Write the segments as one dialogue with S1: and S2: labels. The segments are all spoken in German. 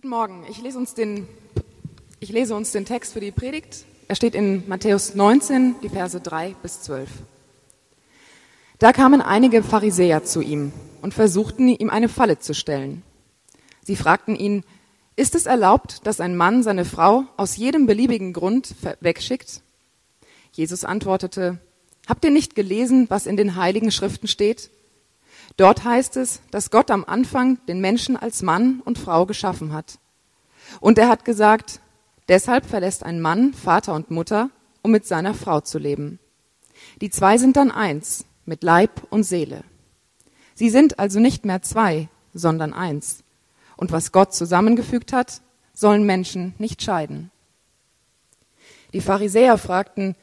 S1: Guten Morgen. Ich lese, uns den, ich lese uns den Text für die Predigt. Er steht in Matthäus 19, die Verse 3 bis 12. Da kamen einige Pharisäer zu ihm und versuchten, ihm eine Falle zu stellen. Sie fragten ihn, ist es erlaubt, dass ein Mann seine Frau aus jedem beliebigen Grund wegschickt? Jesus antwortete, Habt ihr nicht gelesen, was in den heiligen Schriften steht? Dort heißt es, dass Gott am Anfang den Menschen als Mann und Frau geschaffen hat. Und er hat gesagt, deshalb verlässt ein Mann Vater und Mutter, um mit seiner Frau zu leben. Die zwei sind dann eins, mit Leib und Seele. Sie sind also nicht mehr zwei, sondern eins. Und was Gott zusammengefügt hat, sollen Menschen nicht scheiden. Die Pharisäer fragten,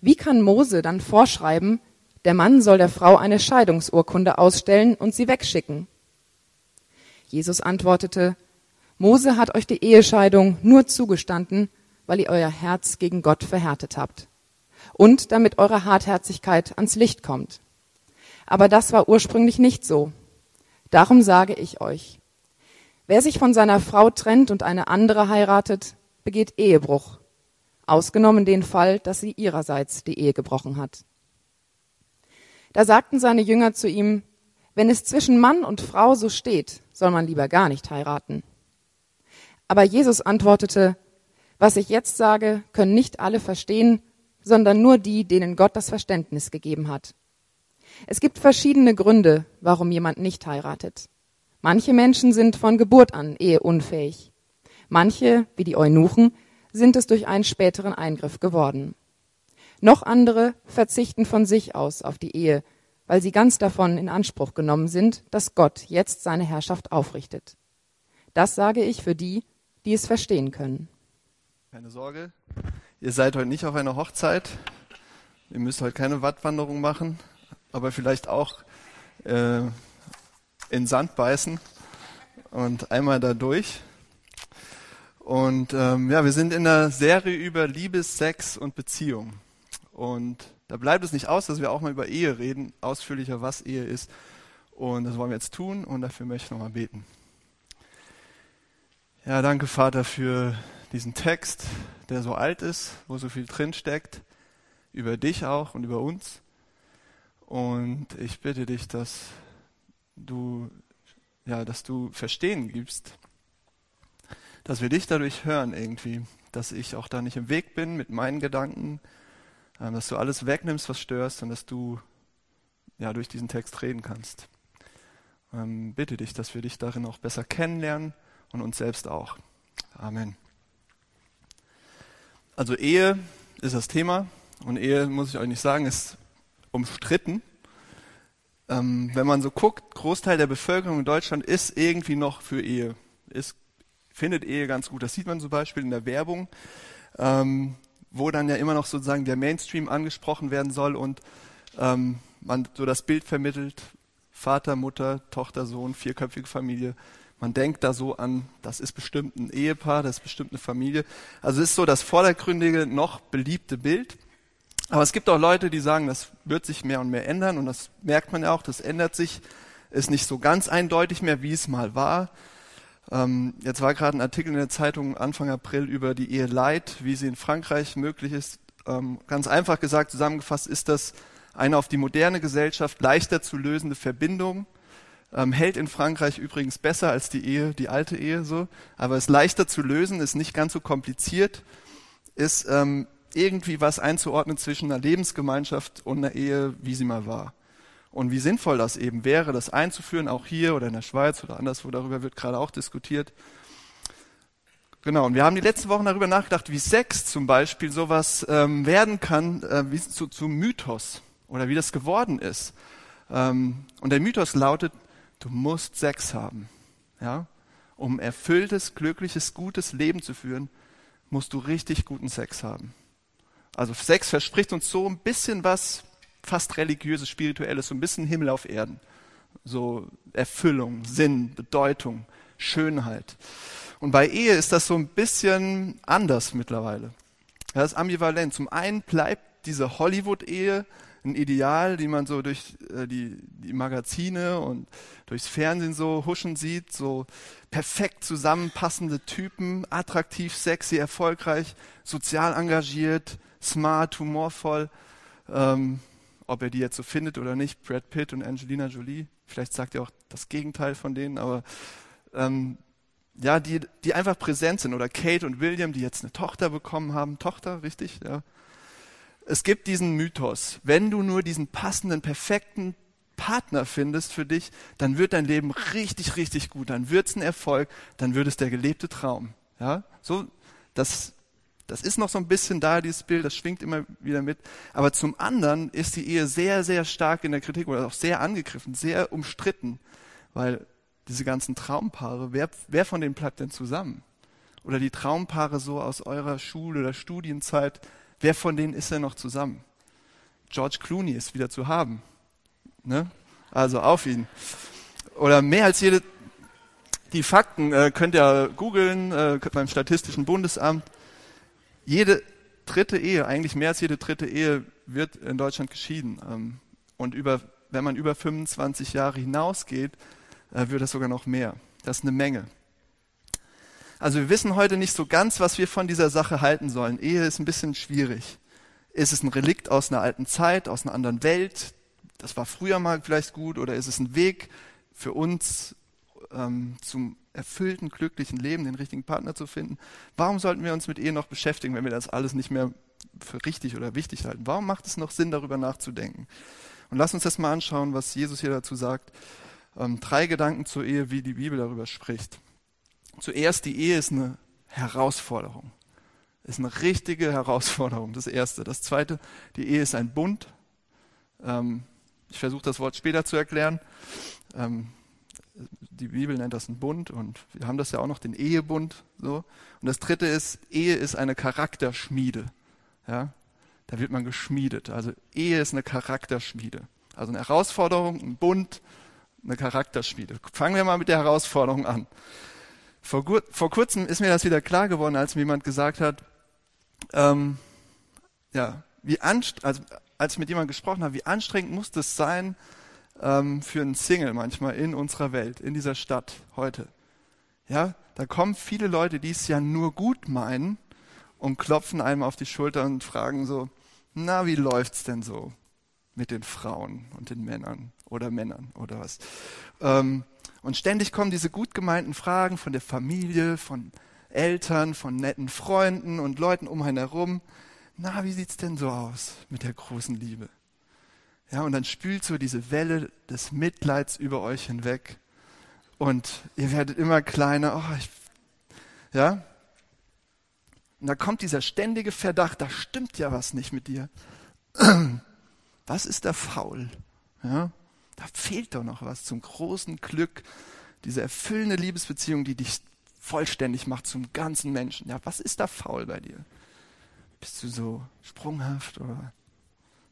S1: wie kann Mose dann vorschreiben, der Mann soll der Frau eine Scheidungsurkunde ausstellen und sie wegschicken? Jesus antwortete, Mose hat euch die Ehescheidung nur zugestanden, weil ihr euer Herz gegen Gott verhärtet habt und damit eure Hartherzigkeit ans Licht kommt. Aber das war ursprünglich nicht so. Darum sage ich euch, wer sich von seiner Frau trennt und eine andere heiratet, begeht Ehebruch ausgenommen den Fall, dass sie ihrerseits die Ehe gebrochen hat. Da sagten seine Jünger zu ihm, wenn es zwischen Mann und Frau so steht, soll man lieber gar nicht heiraten. Aber Jesus antwortete, was ich jetzt sage, können nicht alle verstehen, sondern nur die, denen Gott das Verständnis gegeben hat. Es gibt verschiedene Gründe, warum jemand nicht heiratet. Manche Menschen sind von Geburt an eheunfähig. Manche, wie die Eunuchen, sind es durch einen späteren Eingriff geworden. Noch andere verzichten von sich aus auf die Ehe, weil sie ganz davon in Anspruch genommen sind, dass Gott jetzt seine Herrschaft aufrichtet. Das sage ich für die, die es verstehen können.
S2: Keine Sorge, ihr seid heute nicht auf einer Hochzeit. Ihr müsst heute keine Wattwanderung machen, aber vielleicht auch äh, in Sand beißen und einmal da durch. Und ähm, ja, wir sind in einer Serie über Liebe, Sex und Beziehung. Und da bleibt es nicht aus, dass wir auch mal über Ehe reden, ausführlicher, was Ehe ist. Und das wollen wir jetzt tun und dafür möchte ich nochmal beten. Ja, danke Vater für diesen Text, der so alt ist, wo so viel drin steckt, über dich auch und über uns. Und ich bitte dich, dass du, ja, dass du Verstehen gibst, dass wir dich dadurch hören irgendwie, dass ich auch da nicht im Weg bin mit meinen Gedanken, dass du alles wegnimmst, was störst und dass du ja durch diesen Text reden kannst. Ähm, bitte dich, dass wir dich darin auch besser kennenlernen und uns selbst auch. Amen. Also Ehe ist das Thema und Ehe, muss ich euch nicht sagen, ist umstritten. Ähm, wenn man so guckt, Großteil der Bevölkerung in Deutschland ist irgendwie noch für Ehe, ist findet Ehe ganz gut. Das sieht man zum Beispiel in der Werbung, ähm, wo dann ja immer noch sozusagen der Mainstream angesprochen werden soll und ähm, man so das Bild vermittelt, Vater, Mutter, Tochter, Sohn, vierköpfige Familie. Man denkt da so an, das ist bestimmt ein Ehepaar, das ist bestimmt eine Familie. Also es ist so das vordergründige, noch beliebte Bild. Aber es gibt auch Leute, die sagen, das wird sich mehr und mehr ändern und das merkt man ja auch, das ändert sich, ist nicht so ganz eindeutig mehr, wie es mal war. Ähm, jetzt war gerade ein Artikel in der Zeitung Anfang April über die Ehe Leid, wie sie in Frankreich möglich ist. Ähm, ganz einfach gesagt, zusammengefasst ist das eine auf die moderne Gesellschaft leichter zu lösende Verbindung. Ähm, hält in Frankreich übrigens besser als die Ehe, die alte Ehe so, aber ist leichter zu lösen, ist nicht ganz so kompliziert, ist ähm, irgendwie was einzuordnen zwischen einer Lebensgemeinschaft und einer Ehe, wie sie mal war und wie sinnvoll das eben wäre, das einzuführen, auch hier oder in der Schweiz oder anderswo, darüber wird gerade auch diskutiert. Genau, und wir haben die letzten Wochen darüber nachgedacht, wie Sex zum Beispiel sowas ähm, werden kann, äh, wie zu, zu Mythos oder wie das geworden ist. Ähm, und der Mythos lautet, du musst Sex haben. Ja? Um erfülltes, glückliches, gutes Leben zu führen, musst du richtig guten Sex haben. Also Sex verspricht uns so ein bisschen was fast religiöses, spirituelles, so ein bisschen Himmel auf Erden. So Erfüllung, Sinn, Bedeutung, Schönheit. Und bei Ehe ist das so ein bisschen anders mittlerweile. Das ist ambivalent. Zum einen bleibt diese Hollywood-Ehe ein Ideal, die man so durch äh, die, die Magazine und durchs Fernsehen so huschen sieht, so perfekt zusammenpassende Typen, attraktiv, sexy, erfolgreich, sozial engagiert, smart, humorvoll. Ähm, ob er die jetzt so findet oder nicht, Brad Pitt und Angelina Jolie, vielleicht sagt er auch das Gegenteil von denen, aber ähm, ja, die, die einfach präsent sind. Oder Kate und William, die jetzt eine Tochter bekommen haben. Tochter, richtig? Ja es gibt diesen Mythos, wenn du nur diesen passenden, perfekten Partner findest für dich, dann wird dein Leben richtig, richtig gut, dann wird es ein Erfolg, dann wird es der gelebte Traum. Ja, so, das, das ist noch so ein bisschen da, dieses Bild, das schwingt immer wieder mit. Aber zum anderen ist die Ehe sehr, sehr stark in der Kritik oder auch sehr angegriffen, sehr umstritten, weil diese ganzen Traumpaare, wer, wer von denen bleibt denn zusammen? Oder die Traumpaare so aus eurer Schule oder Studienzeit, Wer von denen ist denn noch zusammen? George Clooney ist wieder zu haben. Ne? Also auf ihn. Oder mehr als jede, die Fakten äh, könnt ihr googeln äh, beim Statistischen Bundesamt. Jede dritte Ehe, eigentlich mehr als jede dritte Ehe wird in Deutschland geschieden. Ähm, und über, wenn man über 25 Jahre hinausgeht, äh, wird das sogar noch mehr. Das ist eine Menge. Also wir wissen heute nicht so ganz, was wir von dieser Sache halten sollen. Ehe ist ein bisschen schwierig. Ist es ein Relikt aus einer alten Zeit, aus einer anderen Welt? Das war früher mal vielleicht gut. Oder ist es ein Weg für uns ähm, zum erfüllten, glücklichen Leben, den richtigen Partner zu finden? Warum sollten wir uns mit Ehe noch beschäftigen, wenn wir das alles nicht mehr für richtig oder wichtig halten? Warum macht es noch Sinn, darüber nachzudenken? Und lass uns das mal anschauen, was Jesus hier dazu sagt. Ähm, drei Gedanken zur Ehe, wie die Bibel darüber spricht. Zuerst, die Ehe ist eine Herausforderung. Ist eine richtige Herausforderung, das Erste. Das Zweite, die Ehe ist ein Bund. Ähm, ich versuche das Wort später zu erklären. Ähm, die Bibel nennt das einen Bund und wir haben das ja auch noch, den Ehebund. So. Und das Dritte ist, Ehe ist eine Charakterschmiede. Ja? Da wird man geschmiedet. Also Ehe ist eine Charakterschmiede. Also eine Herausforderung, ein Bund, eine Charakterschmiede. Fangen wir mal mit der Herausforderung an. Vor, vor kurzem ist mir das wieder klar geworden, als mir jemand gesagt hat, ähm, ja, wie anst also, als ich mit jemandem gesprochen habe, wie anstrengend muss das sein ähm, für einen Single manchmal in unserer Welt, in dieser Stadt heute. Ja, da kommen viele Leute, die es ja nur gut meinen und klopfen einem auf die Schulter und fragen so, na, wie läuft's denn so mit den Frauen und den Männern oder Männern oder was? Ähm, und ständig kommen diese gut gemeinten Fragen von der Familie, von Eltern, von netten Freunden und Leuten um einen herum. Na, wie sieht's denn so aus mit der großen Liebe? Ja, und dann spült so diese Welle des Mitleids über euch hinweg. Und ihr werdet immer kleiner. Oh, ich, ja? Und da kommt dieser ständige Verdacht, da stimmt ja was nicht mit dir. Was ist da faul? Ja? Da fehlt doch noch was zum großen Glück, diese erfüllende Liebesbeziehung, die dich vollständig macht zum ganzen Menschen. Ja, was ist da faul bei dir? Bist du so sprunghaft oder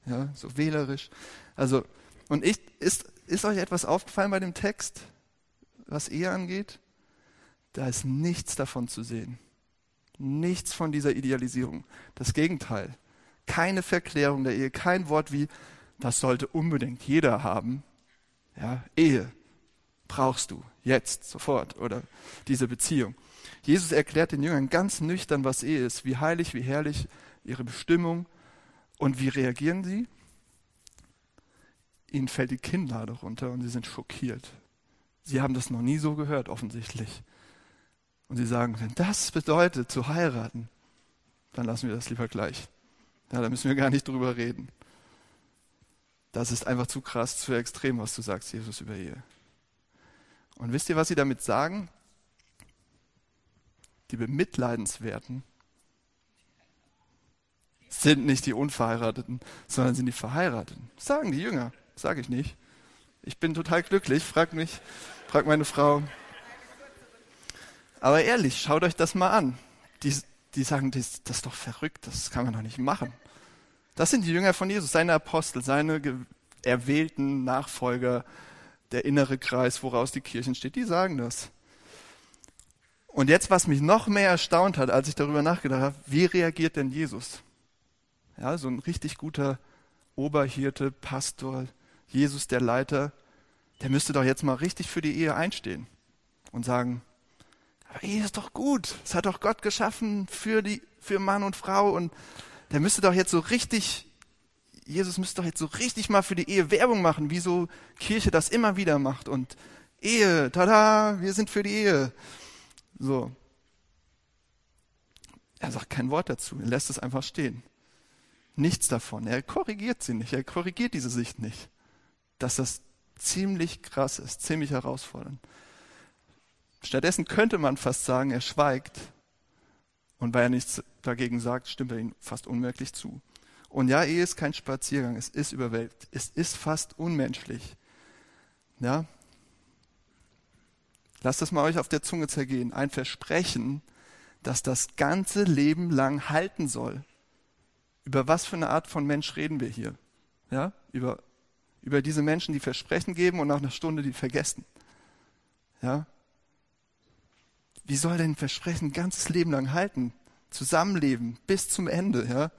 S2: ja, so wählerisch? Also, und ich, ist, ist euch etwas aufgefallen bei dem Text, was Ehe angeht? Da ist nichts davon zu sehen. Nichts von dieser Idealisierung. Das Gegenteil. Keine Verklärung der Ehe, kein Wort wie, das sollte unbedingt jeder haben, ja, Ehe brauchst du jetzt, sofort oder diese Beziehung. Jesus erklärt den Jüngern ganz nüchtern, was Ehe ist, wie heilig, wie herrlich ihre Bestimmung und wie reagieren sie? Ihnen fällt die Kinnlade runter und sie sind schockiert. Sie haben das noch nie so gehört, offensichtlich. Und sie sagen, wenn das bedeutet, zu heiraten, dann lassen wir das lieber gleich. Ja, da müssen wir gar nicht drüber reden. Das ist einfach zu krass, zu extrem, was du sagst, Jesus, über Ehe. Und wisst ihr, was sie damit sagen? Die Bemitleidenswerten sind nicht die Unverheirateten, sondern sind die Verheirateten. Sagen die Jünger, sage ich nicht. Ich bin total glücklich, frag mich, frag meine Frau. Aber ehrlich, schaut euch das mal an. Die, die sagen, das, das ist doch verrückt, das kann man doch nicht machen. Das sind die Jünger von Jesus, seine Apostel, seine erwählten Nachfolger, der innere Kreis, woraus die Kirchen steht. Die sagen das. Und jetzt, was mich noch mehr erstaunt hat, als ich darüber nachgedacht habe, wie reagiert denn Jesus? Ja, so ein richtig guter Oberhirte, Pastor, Jesus der Leiter, der müsste doch jetzt mal richtig für die Ehe einstehen und sagen, aber Ehe ist doch gut. Es hat doch Gott geschaffen für die, für Mann und Frau und der müsste doch jetzt so richtig, Jesus müsste doch jetzt so richtig mal für die Ehe Werbung machen, wie so Kirche das immer wieder macht und Ehe, tada, wir sind für die Ehe. So. Er sagt kein Wort dazu, er lässt es einfach stehen. Nichts davon. Er korrigiert sie nicht, er korrigiert diese Sicht nicht. Dass das ziemlich krass ist, ziemlich herausfordernd. Stattdessen könnte man fast sagen, er schweigt. Und weil er nichts dagegen sagt, stimmt er ihm fast unmerklich zu. Und ja, Ehe ist kein Spaziergang, es ist überwältigt, es ist fast unmenschlich. Ja? Lasst das mal euch auf der Zunge zergehen. Ein Versprechen, das das ganze Leben lang halten soll. Über was für eine Art von Mensch reden wir hier? Ja? Über, über diese Menschen, die Versprechen geben und nach einer Stunde die vergessen. Ja? Wie soll denn Versprechen ein ganzes Leben lang halten? Zusammenleben bis zum Ende, ja?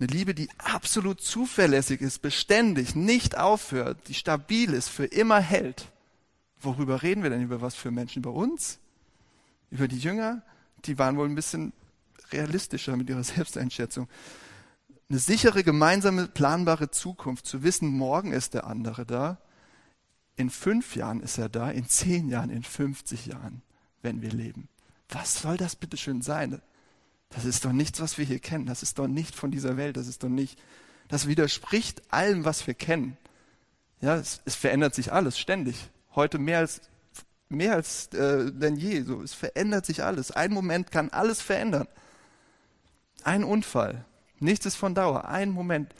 S2: Eine Liebe, die absolut zuverlässig ist, beständig, nicht aufhört, die stabil ist, für immer hält. Worüber reden wir denn? Über was für Menschen? Über uns? Über die Jünger? Die waren wohl ein bisschen realistischer mit ihrer Selbsteinschätzung. Eine sichere, gemeinsame, planbare Zukunft, zu wissen, morgen ist der andere da, in fünf Jahren ist er da, in zehn Jahren, in 50 Jahren, wenn wir leben. Was soll das bitte schön sein? Das ist doch nichts, was wir hier kennen. Das ist doch nicht von dieser Welt. Das ist doch nicht, das widerspricht allem, was wir kennen. Ja, es, es verändert sich alles ständig. Heute mehr als, mehr als äh, denn je. So, es verändert sich alles. Ein Moment kann alles verändern. Ein Unfall. Nichts ist von Dauer. Ein Moment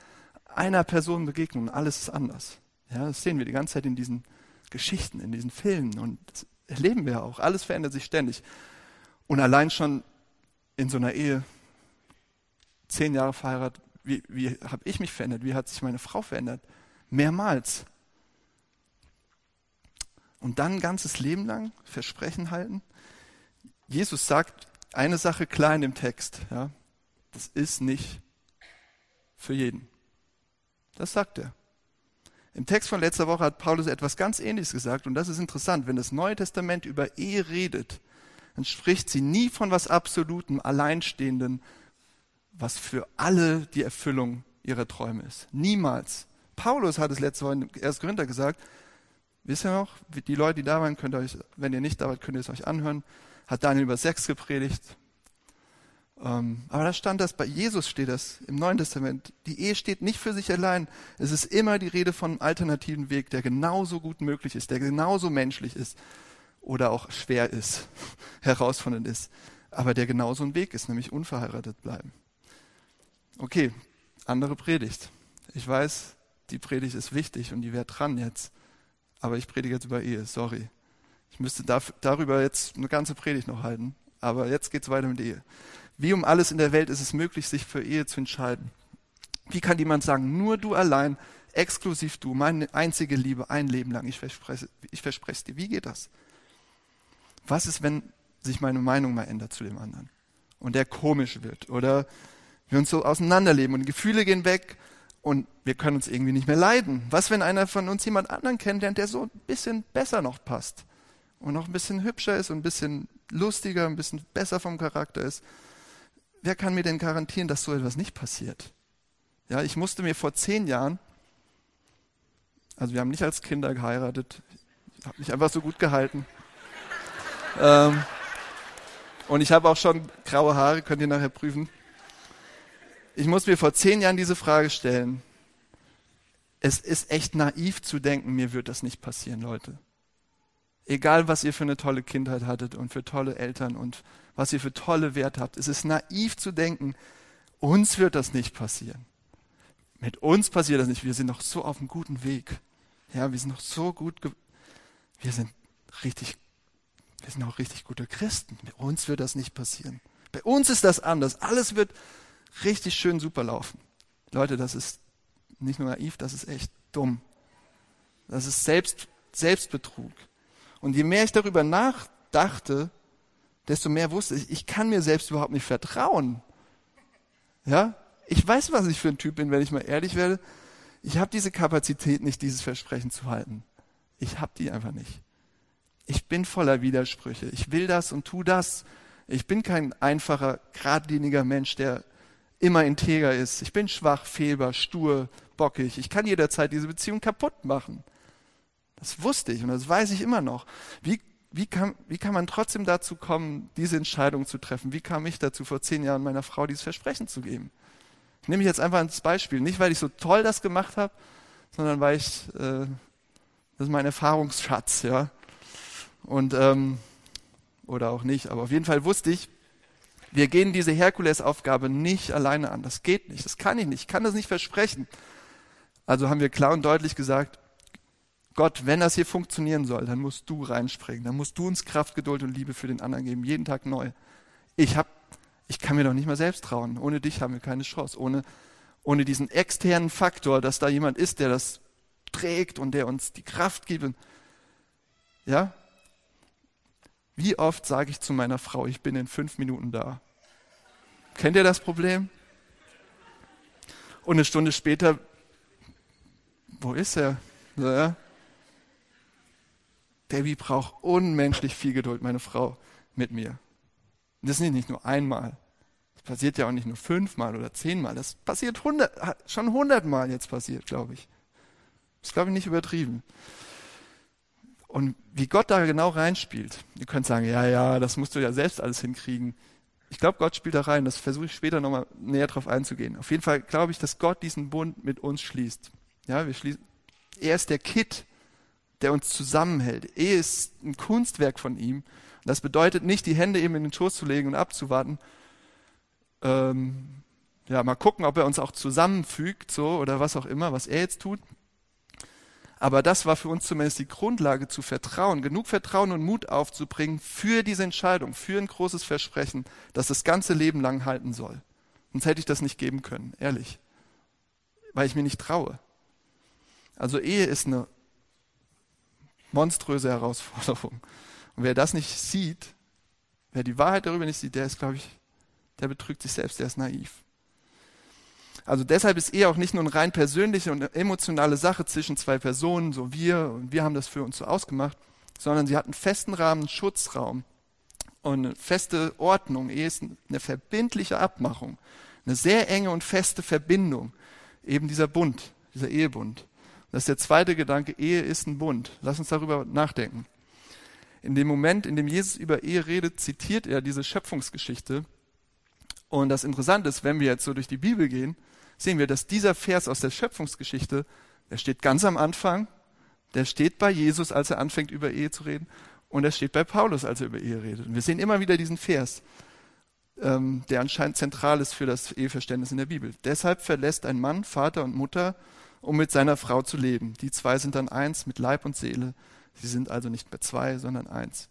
S2: einer Person begegnen und alles ist anders. Ja, das sehen wir die ganze Zeit in diesen Geschichten, in diesen Filmen und das erleben wir auch. Alles verändert sich ständig. Und allein schon in so einer Ehe, zehn Jahre verheiratet, wie, wie habe ich mich verändert? Wie hat sich meine Frau verändert? Mehrmals. Und dann ein ganzes Leben lang Versprechen halten. Jesus sagt eine Sache klar in dem Text. Ja, das ist nicht für jeden. Das sagt er. Im Text von letzter Woche hat Paulus etwas ganz Ähnliches gesagt und das ist interessant. Wenn das Neue Testament über Ehe redet, dann spricht sie nie von was Absolutem, Alleinstehenden, was für alle die Erfüllung ihrer Träume ist. Niemals. Paulus hat es letzte Woche in 1. Korinther gesagt. Wisst ihr noch? Die Leute, die da waren, könnt ihr euch, wenn ihr nicht da wart, könnt ihr es euch anhören. Hat Daniel über Sex gepredigt. Ähm, aber da stand das, bei Jesus steht das im Neuen Testament. Die Ehe steht nicht für sich allein. Es ist immer die Rede von einem alternativen Weg, der genauso gut möglich ist, der genauso menschlich ist oder auch schwer ist, herausfordernd ist, aber der genauso ein Weg ist, nämlich unverheiratet bleiben. Okay, andere Predigt. Ich weiß, die Predigt ist wichtig und die wäre dran jetzt, aber ich predige jetzt über Ehe, sorry. Ich müsste darüber jetzt eine ganze Predigt noch halten, aber jetzt geht's weiter mit Ehe. Wie um alles in der Welt ist es möglich, sich für Ehe zu entscheiden? Wie kann jemand sagen, nur du allein, exklusiv du, meine einzige Liebe, ein Leben lang, ich verspreche, ich verspreche es dir. Wie geht das? Was ist, wenn sich meine Meinung mal ändert zu dem anderen und der komisch wird oder wir uns so auseinanderleben und Gefühle gehen weg und wir können uns irgendwie nicht mehr leiden? Was, wenn einer von uns jemand anderen kennenlernt, der so ein bisschen besser noch passt und noch ein bisschen hübscher ist und ein bisschen lustiger, ein bisschen besser vom Charakter ist? Wer kann mir denn garantieren, dass so etwas nicht passiert? Ja, ich musste mir vor zehn Jahren, also wir haben nicht als Kinder geheiratet, ich habe mich einfach so gut gehalten. ähm, und ich habe auch schon graue Haare, könnt ihr nachher prüfen. Ich musste mir vor zehn Jahren diese Frage stellen. Es ist echt naiv zu denken, mir wird das nicht passieren, Leute. Egal, was ihr für eine tolle Kindheit hattet und für tolle Eltern und was ihr für tolle Werte habt. Es ist naiv zu denken, uns wird das nicht passieren. Mit uns passiert das nicht. Wir sind noch so auf einem guten Weg. Ja, wir sind noch so gut, wir sind richtig, wir sind auch richtig gute Christen. Mit uns wird das nicht passieren. Bei uns ist das anders. Alles wird richtig schön super laufen. Leute, das ist nicht nur naiv, das ist echt dumm. Das ist Selbst, Selbstbetrug. Und je mehr ich darüber nachdachte, desto mehr wusste ich, ich kann mir selbst überhaupt nicht vertrauen. Ja? ich weiß, was ich für ein Typ bin, wenn ich mal ehrlich werde. Ich habe diese Kapazität nicht, dieses Versprechen zu halten. Ich habe die einfach nicht. Ich bin voller Widersprüche. Ich will das und tu das. Ich bin kein einfacher, geradliniger Mensch, der immer integer ist. Ich bin schwach, fehlbar, stur, bockig. Ich kann jederzeit diese Beziehung kaputt machen. Das wusste ich und das weiß ich immer noch. Wie, wie, kann, wie kann man trotzdem dazu kommen, diese Entscheidung zu treffen? Wie kam ich dazu, vor zehn Jahren meiner Frau dieses Versprechen zu geben? Ich nehme mich jetzt einfach als Beispiel. Nicht, weil ich so toll das gemacht habe, sondern weil ich, äh, das ist mein Erfahrungsschatz, ja. Und, ähm, oder auch nicht, aber auf jeden Fall wusste ich, wir gehen diese Herkulesaufgabe nicht alleine an. Das geht nicht. Das kann ich nicht. Ich kann das nicht versprechen. Also haben wir klar und deutlich gesagt, Gott, wenn das hier funktionieren soll, dann musst du reinspringen. Dann musst du uns Kraft, Geduld und Liebe für den anderen geben. Jeden Tag neu. Ich hab, ich kann mir doch nicht mal selbst trauen. Ohne dich haben wir keine Chance. Ohne, ohne diesen externen Faktor, dass da jemand ist, der das trägt und der uns die Kraft gibt. Ja? Wie oft sage ich zu meiner Frau, ich bin in fünf Minuten da? Kennt ihr das Problem? Und eine Stunde später, wo ist er? Ja. Debbie braucht unmenschlich viel Geduld, meine Frau, mit mir. Und das ist nicht nur einmal. Das passiert ja auch nicht nur fünfmal oder zehnmal. Das passiert hundert, schon hundertmal jetzt passiert, glaube ich. Das ist, glaube ich, nicht übertrieben. Und wie Gott da genau reinspielt, ihr könnt sagen, ja, ja, das musst du ja selbst alles hinkriegen. Ich glaube, Gott spielt da rein. Das versuche ich später nochmal näher drauf einzugehen. Auf jeden Fall glaube ich, dass Gott diesen Bund mit uns schließt. Ja, wir schließen. Er ist der Kit, der uns zusammenhält. Ehe ist ein Kunstwerk von ihm. Und das bedeutet nicht, die Hände eben in den Schoß zu legen und abzuwarten. Ähm, ja, mal gucken, ob er uns auch zusammenfügt, so oder was auch immer, was er jetzt tut. Aber das war für uns zumindest die Grundlage zu vertrauen, genug Vertrauen und Mut aufzubringen für diese Entscheidung, für ein großes Versprechen, das das ganze Leben lang halten soll. Sonst hätte ich das nicht geben können, ehrlich. Weil ich mir nicht traue. Also Ehe ist eine monströse Herausforderung. Und wer das nicht sieht, wer die Wahrheit darüber nicht sieht, der ist, glaube ich, der betrügt sich selbst, der ist naiv. Also deshalb ist Ehe auch nicht nur eine rein persönliche und emotionale Sache zwischen zwei Personen, so wir und wir haben das für uns so ausgemacht, sondern sie hat einen festen Rahmen, einen Schutzraum und eine feste Ordnung. Ehe ist eine verbindliche Abmachung, eine sehr enge und feste Verbindung, eben dieser Bund, dieser Ehebund. Das ist der zweite Gedanke, Ehe ist ein Bund. Lass uns darüber nachdenken. In dem Moment, in dem Jesus über Ehe redet, zitiert er diese Schöpfungsgeschichte. Und das Interessante ist, wenn wir jetzt so durch die Bibel gehen, sehen wir, dass dieser Vers aus der Schöpfungsgeschichte, der steht ganz am Anfang, der steht bei Jesus, als er anfängt, über Ehe zu reden, und er steht bei Paulus, als er über Ehe redet. Und wir sehen immer wieder diesen Vers, ähm, der anscheinend zentral ist für das Eheverständnis in der Bibel. Deshalb verlässt ein Mann Vater und Mutter, um mit seiner Frau zu leben. Die zwei sind dann eins mit Leib und Seele. Sie sind also nicht mehr zwei, sondern eins.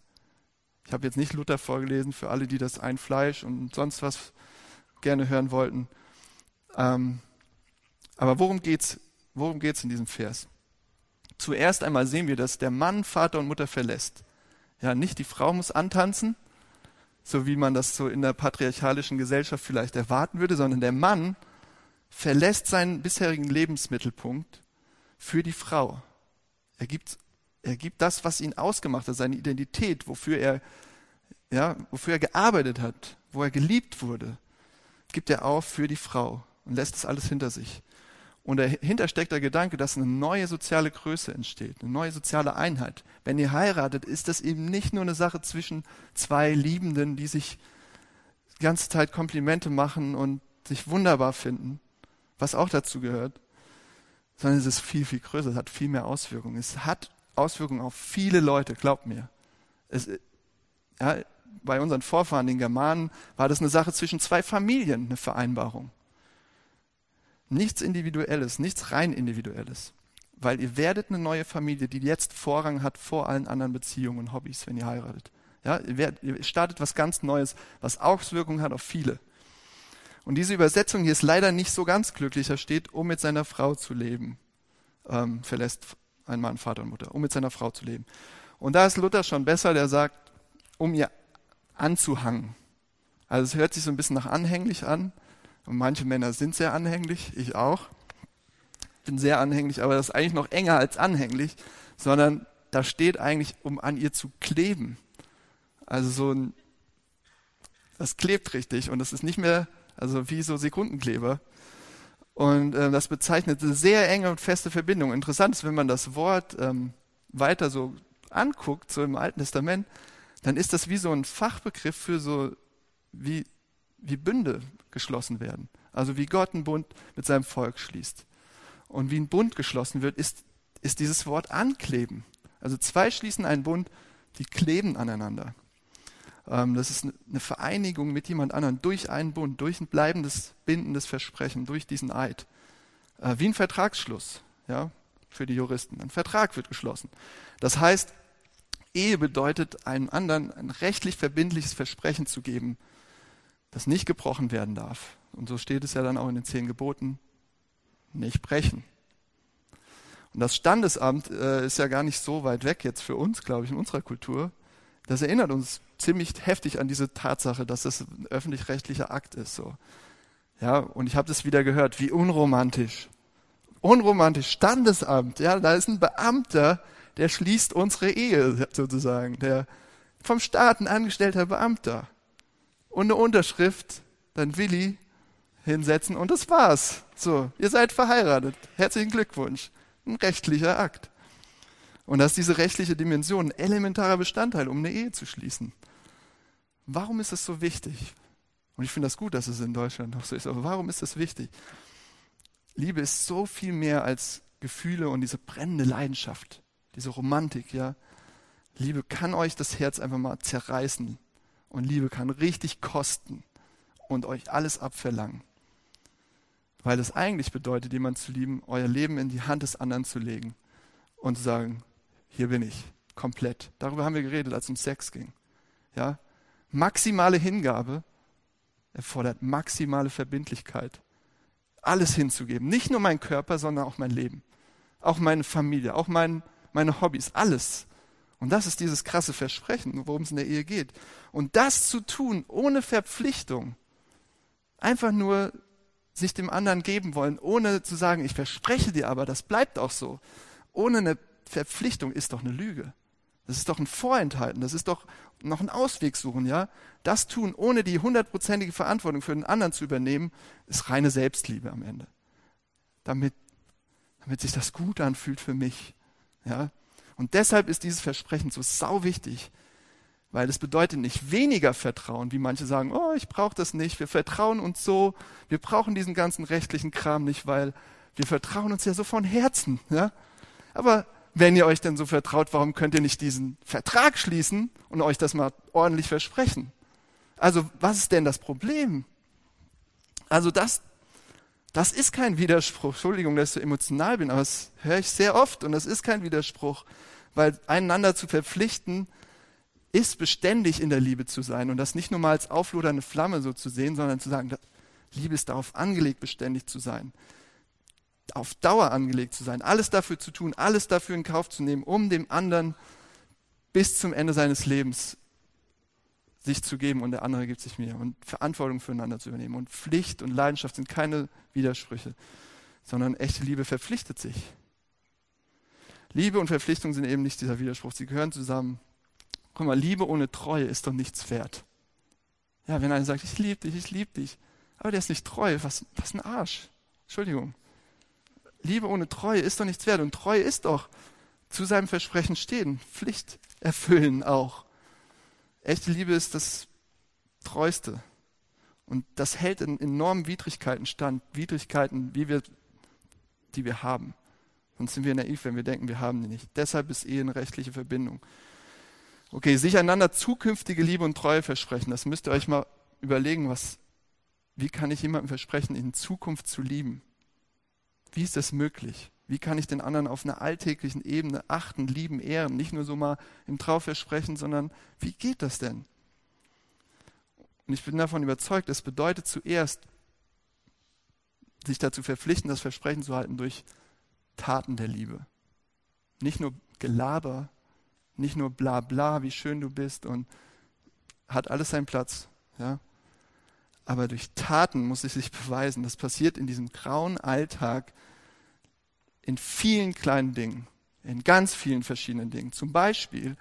S2: Ich habe jetzt nicht Luther vorgelesen für alle, die das ein Fleisch und sonst was gerne hören wollten. Ähm, aber worum geht's? Worum geht's in diesem Vers? Zuerst einmal sehen wir, dass der Mann Vater und Mutter verlässt. Ja, nicht die Frau muss antanzen, so wie man das so in der patriarchalischen Gesellschaft vielleicht erwarten würde, sondern der Mann verlässt seinen bisherigen Lebensmittelpunkt für die Frau. Er gibt, er gibt das, was ihn ausgemacht hat, seine Identität, wofür er, ja, wofür er gearbeitet hat, wo er geliebt wurde, gibt er auf für die Frau und lässt das alles hinter sich. Und dahinter steckt der Gedanke, dass eine neue soziale Größe entsteht, eine neue soziale Einheit. Wenn ihr heiratet, ist das eben nicht nur eine Sache zwischen zwei Liebenden, die sich die ganze Zeit Komplimente machen und sich wunderbar finden, was auch dazu gehört, sondern es ist viel, viel größer, es hat viel mehr Auswirkungen. Es hat Auswirkungen auf viele Leute, glaubt mir. Es, ja, bei unseren Vorfahren, den Germanen, war das eine Sache zwischen zwei Familien, eine Vereinbarung. Nichts Individuelles, nichts rein Individuelles. Weil ihr werdet eine neue Familie, die jetzt Vorrang hat vor allen anderen Beziehungen und Hobbys, wenn ihr heiratet. Ja, ihr, werdet, ihr startet was ganz Neues, was Auswirkungen hat auf viele. Und diese Übersetzung hier ist leider nicht so ganz glücklich. Da steht, um mit seiner Frau zu leben. Ähm, verlässt ein Mann Vater und Mutter, um mit seiner Frau zu leben. Und da ist Luther schon besser, der sagt, um ihr anzuhangen. Also es hört sich so ein bisschen nach anhänglich an, Und manche Männer sind sehr anhänglich, ich auch. Bin sehr anhänglich, aber das ist eigentlich noch enger als anhänglich, sondern da steht eigentlich, um an ihr zu kleben. Also so ein, das klebt richtig und das ist nicht mehr, also wie so Sekundenkleber. Und äh, das bezeichnet eine sehr enge und feste Verbindung. Interessant ist, wenn man das Wort ähm, weiter so anguckt, so im Alten Testament, dann ist das wie so ein Fachbegriff für so, wie, wie Bünde geschlossen werden. Also wie Gott einen Bund mit seinem Volk schließt. Und wie ein Bund geschlossen wird, ist, ist dieses Wort ankleben. Also zwei schließen einen Bund, die kleben aneinander. Ähm, das ist eine Vereinigung mit jemand anderem durch einen Bund, durch ein bleibendes, bindendes Versprechen, durch diesen Eid. Äh, wie ein Vertragsschluss, ja, für die Juristen. Ein Vertrag wird geschlossen. Das heißt, Ehe bedeutet, einem anderen ein rechtlich verbindliches Versprechen zu geben, das nicht gebrochen werden darf. Und so steht es ja dann auch in den zehn Geboten, nicht brechen. Und das Standesamt äh, ist ja gar nicht so weit weg jetzt für uns, glaube ich, in unserer Kultur. Das erinnert uns ziemlich heftig an diese Tatsache, dass das ein öffentlich-rechtlicher Akt ist. So. Ja, und ich habe das wieder gehört, wie unromantisch. Unromantisch, Standesamt, ja, da ist ein Beamter, der schließt unsere Ehe sozusagen, der vom Staat ein angestellter Beamter. Und eine Unterschrift, dann Willi hinsetzen und das war's. So, ihr seid verheiratet. Herzlichen Glückwunsch. Ein rechtlicher Akt. Und das ist diese rechtliche Dimension, ein elementarer Bestandteil, um eine Ehe zu schließen. Warum ist das so wichtig? Und ich finde das gut, dass es in Deutschland noch so ist, aber warum ist das wichtig? Liebe ist so viel mehr als Gefühle und diese brennende Leidenschaft, diese Romantik, ja. Liebe kann euch das Herz einfach mal zerreißen und Liebe kann richtig kosten und euch alles abverlangen. Weil es eigentlich bedeutet, jemand zu lieben, euer Leben in die Hand des anderen zu legen und zu sagen, hier bin ich, komplett. Darüber haben wir geredet, als es um Sex ging. Ja? Maximale Hingabe erfordert maximale Verbindlichkeit. Alles hinzugeben. Nicht nur mein Körper, sondern auch mein Leben. Auch meine Familie, auch mein, meine Hobbys, alles. Und das ist dieses krasse Versprechen, worum es in der Ehe geht. Und das zu tun ohne Verpflichtung, einfach nur sich dem anderen geben wollen, ohne zu sagen, ich verspreche dir aber, das bleibt auch so, ohne eine Verpflichtung ist doch eine Lüge. Das ist doch ein Vorenthalten, das ist doch noch ein Ausweg suchen, ja? Das tun, ohne die hundertprozentige Verantwortung für den anderen zu übernehmen, ist reine Selbstliebe am Ende. Damit, damit sich das gut anfühlt für mich, ja? Und deshalb ist dieses Versprechen so sau wichtig, weil es bedeutet nicht weniger Vertrauen, wie manche sagen, oh, ich brauche das nicht, wir vertrauen uns so, wir brauchen diesen ganzen rechtlichen Kram nicht, weil wir vertrauen uns ja so von Herzen, ja? Aber wenn ihr euch denn so vertraut, warum könnt ihr nicht diesen Vertrag schließen und euch das mal ordentlich versprechen? Also, was ist denn das Problem? Also, das, das ist kein Widerspruch. Entschuldigung, dass ich so emotional bin, aber das höre ich sehr oft und das ist kein Widerspruch, weil einander zu verpflichten, ist beständig in der Liebe zu sein und das nicht nur mal als auflodernde Flamme so zu sehen, sondern zu sagen, Liebe ist darauf angelegt, beständig zu sein auf Dauer angelegt zu sein, alles dafür zu tun, alles dafür in Kauf zu nehmen, um dem anderen bis zum Ende seines Lebens sich zu geben und der andere gibt sich mir und Verantwortung füreinander zu übernehmen. Und Pflicht und Leidenschaft sind keine Widersprüche, sondern echte Liebe verpflichtet sich. Liebe und Verpflichtung sind eben nicht dieser Widerspruch, sie gehören zusammen. Guck mal, Liebe ohne Treue ist doch nichts wert. Ja, wenn einer sagt, ich liebe dich, ich liebe dich, aber der ist nicht treu, was, was ein Arsch. Entschuldigung. Liebe ohne Treue ist doch nichts wert. Und Treue ist doch zu seinem Versprechen stehen, Pflicht erfüllen auch. Echte Liebe ist das Treueste. Und das hält in enormen Widrigkeiten stand, Widrigkeiten, wie wir, die wir haben. Sonst sind wir naiv, wenn wir denken, wir haben die nicht. Deshalb ist Ehe eine rechtliche Verbindung. Okay, sich einander zukünftige Liebe und Treue versprechen, das müsst ihr euch mal überlegen, was, wie kann ich jemandem versprechen, in Zukunft zu lieben? Wie ist das möglich? Wie kann ich den anderen auf einer alltäglichen Ebene achten, lieben, ehren? Nicht nur so mal im Trauversprechen, sondern wie geht das denn? Und ich bin davon überzeugt, es bedeutet zuerst, sich dazu verpflichten, das Versprechen zu halten durch Taten der Liebe. Nicht nur Gelaber, nicht nur bla bla, wie schön du bist und hat alles seinen Platz. Ja? Aber durch Taten muss es sich beweisen. Das passiert in diesem grauen Alltag in vielen kleinen Dingen, in ganz vielen verschiedenen Dingen. Zum Beispiel,